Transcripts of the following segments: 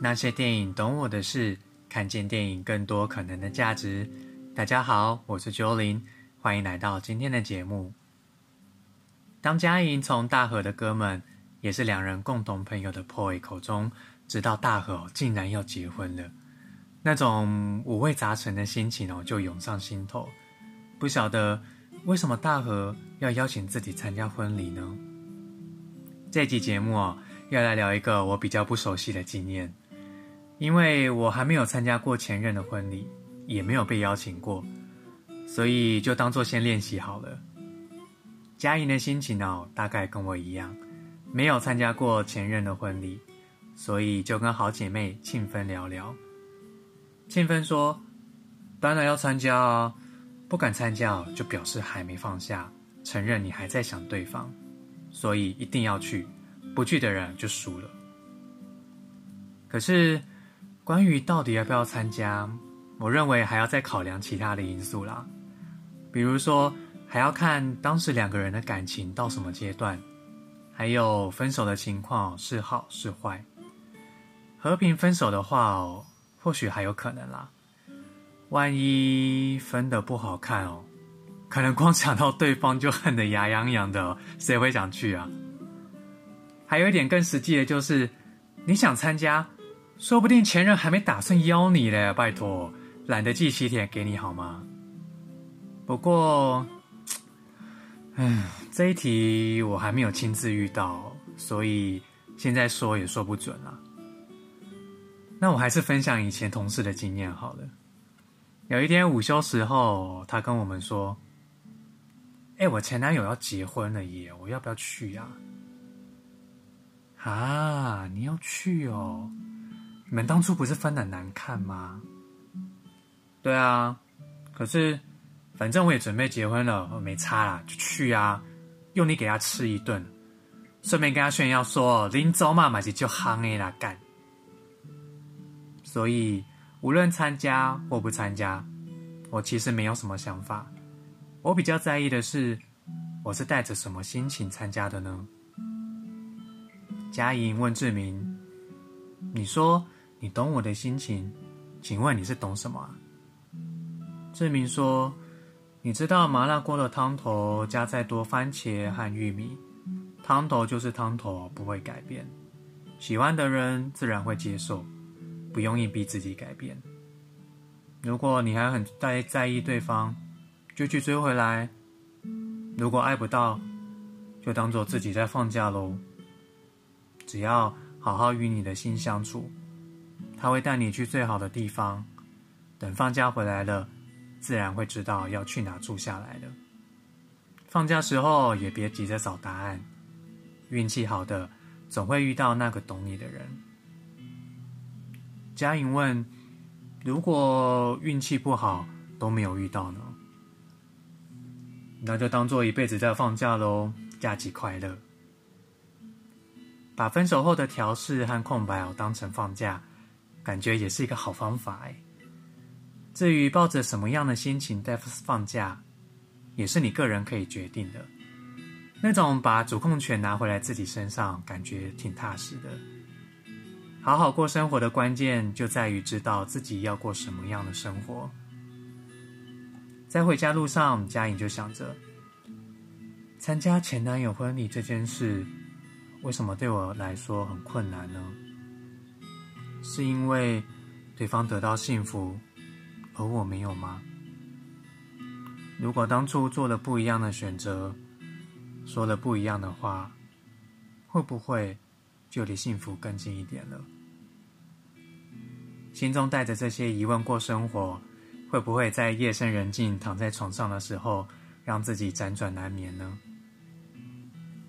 那些电影懂我的事，看见电影更多可能的价值。大家好，我是 Jolin，欢迎来到今天的节目。当嘉莹从大河的哥们，也是两人共同朋友的 Poi 口中知道大河竟然要结婚了，那种五味杂陈的心情哦就涌上心头。不晓得为什么大河要邀请自己参加婚礼呢？这集节目哦，要来聊一个我比较不熟悉的经验。因为我还没有参加过前任的婚礼，也没有被邀请过，所以就当做先练习好了。嘉颖的心情哦，大概跟我一样，没有参加过前任的婚礼，所以就跟好姐妹庆芬聊聊。庆芬说：“当然要参加啊，不敢参加就表示还没放下，承认你还在想对方，所以一定要去，不去的人就输了。”可是。关于到底要不要参加，我认为还要再考量其他的因素啦，比如说还要看当时两个人的感情到什么阶段，还有分手的情况是好是坏。和平分手的话哦，或许还有可能啦。万一分的不好看哦，可能光想到对方就恨得牙痒痒的，谁会想去啊？还有一点更实际的就是，你想参加。说不定前任还没打算邀你嘞，拜托，懒得寄喜帖给你好吗？不过，嗯，这一题我还没有亲自遇到，所以现在说也说不准了。那我还是分享以前同事的经验好了。有一天午休时候，他跟我们说：“哎，我前男友要结婚了耶，我要不要去呀？”啊，你要去哦？你们当初不是分的难看吗？对啊，可是反正我也准备结婚了，我没差啦，就去啊，用你给他吃一顿，顺便跟他炫耀说，临走嘛嘛是就夯诶啦干。所以无论参加或不参加，我其实没有什么想法。我比较在意的是，我是带着什么心情参加的呢？嘉莹问志明：“你说？”你懂我的心情，请问你是懂什么？志明说：“你知道麻辣锅的汤头加再多番茄和玉米，汤头就是汤头，不会改变。喜欢的人自然会接受，不用硬逼自己改变。如果你还很在在意对方，就去追回来。如果爱不到，就当做自己在放假喽。只要好好与你的心相处。”他会带你去最好的地方，等放假回来了，自然会知道要去哪住下来的。放假时候也别急着找答案，运气好的总会遇到那个懂你的人。嘉颖问：“如果运气不好都没有遇到呢？那就当做一辈子在放假喽，假期快乐。把分手后的调试和空白哦当成放假。”感觉也是一个好方法哎。至于抱着什么样的心情在放假，也是你个人可以决定的。那种把主控权拿回来自己身上，感觉挺踏实的。好好过生活的关键就在于知道自己要过什么样的生活。在回家路上，佳颖就想着，参加前男友婚礼这件事，为什么对我来说很困难呢？是因为对方得到幸福，而我没有吗？如果当初做了不一样的选择，说了不一样的话，会不会就离幸福更近一点了？心中带着这些疑问过生活，会不会在夜深人静躺在床上的时候，让自己辗转难眠呢？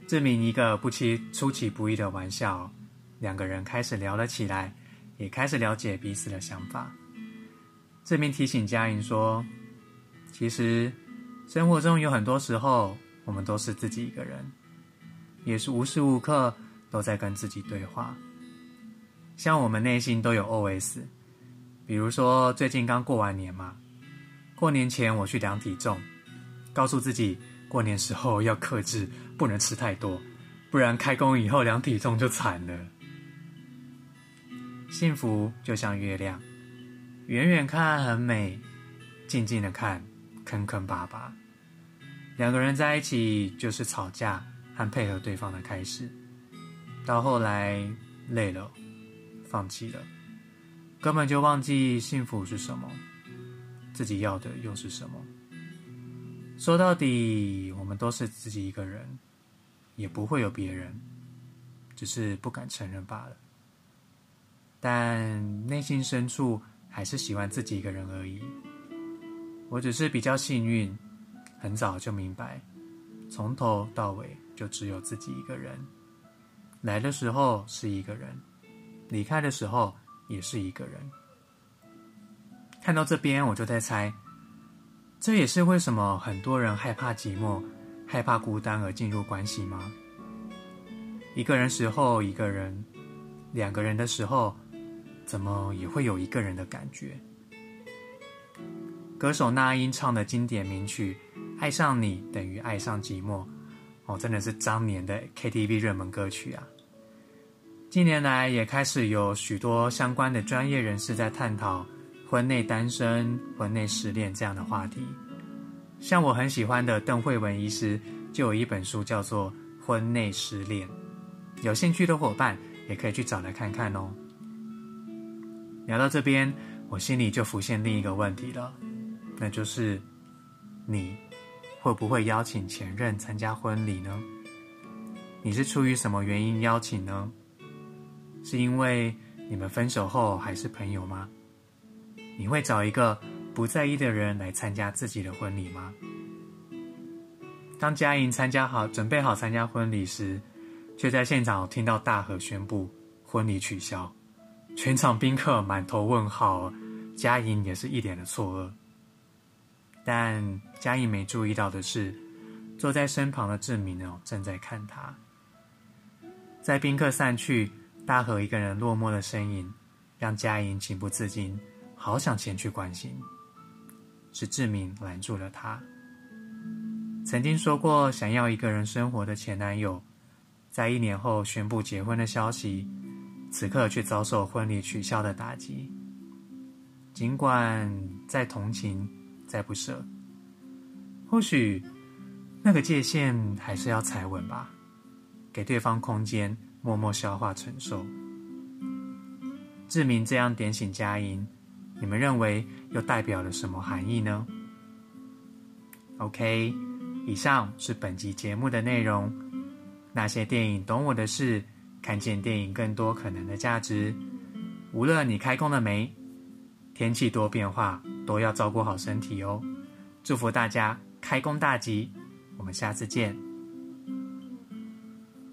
志明一个不期出其不意的玩笑，两个人开始聊了起来。也开始了解彼此的想法。这边提醒佳莹说：“其实生活中有很多时候，我们都是自己一个人，也是无时无刻都在跟自己对话。像我们内心都有 OS，比如说最近刚过完年嘛，过年前我去量体重，告诉自己过年时候要克制，不能吃太多，不然开工以后量体重就惨了。”幸福就像月亮，远远看很美，近近的看坑坑巴巴。两个人在一起就是吵架和配合对方的开始，到后来累了，放弃了，根本就忘记幸福是什么，自己要的又是什么。说到底，我们都是自己一个人，也不会有别人，只是不敢承认罢了。但内心深处还是喜欢自己一个人而已。我只是比较幸运，很早就明白，从头到尾就只有自己一个人。来的时候是一个人，离开的时候也是一个人。看到这边，我就在猜，这也是为什么很多人害怕寂寞、害怕孤单而进入关系吗？一个人时候一个人，两个人的时候。怎么也会有一个人的感觉？歌手那英唱的经典名曲《爱上你等于爱上寂寞》，哦，真的是当年的 KTV 热门歌曲啊！近年来也开始有许多相关的专业人士在探讨婚内单身、婚内失恋这样的话题。像我很喜欢的邓慧文医师，就有一本书叫做《婚内失恋》，有兴趣的伙伴也可以去找来看看哦。聊到这边，我心里就浮现另一个问题了，那就是你会不会邀请前任参加婚礼呢？你是出于什么原因邀请呢？是因为你们分手后还是朋友吗？你会找一个不在意的人来参加自己的婚礼吗？当佳莹参加好、准备好参加婚礼时，却在现场听到大和宣布婚礼取消。全场宾客满头问号，嘉颖也是一脸的错愕。但嘉颖没注意到的是，坐在身旁的志明哦正在看他。在宾客散去，大和一个人落寞的身影，让嘉颖情不自禁，好想前去关心。是志明拦住了他。曾经说过想要一个人生活的前男友，在一年后宣布结婚的消息。此刻却遭受婚礼取消的打击，尽管再同情、再不舍，或许那个界限还是要踩稳吧，给对方空间，默默消化承受。志明这样点醒佳音，你们认为又代表了什么含义呢？OK，以上是本集节目的内容。那些电影懂我的事。看见电影更多可能的价值。无论你开工了没，天气多变化，都要照顾好身体哦。祝福大家开工大吉，我们下次见。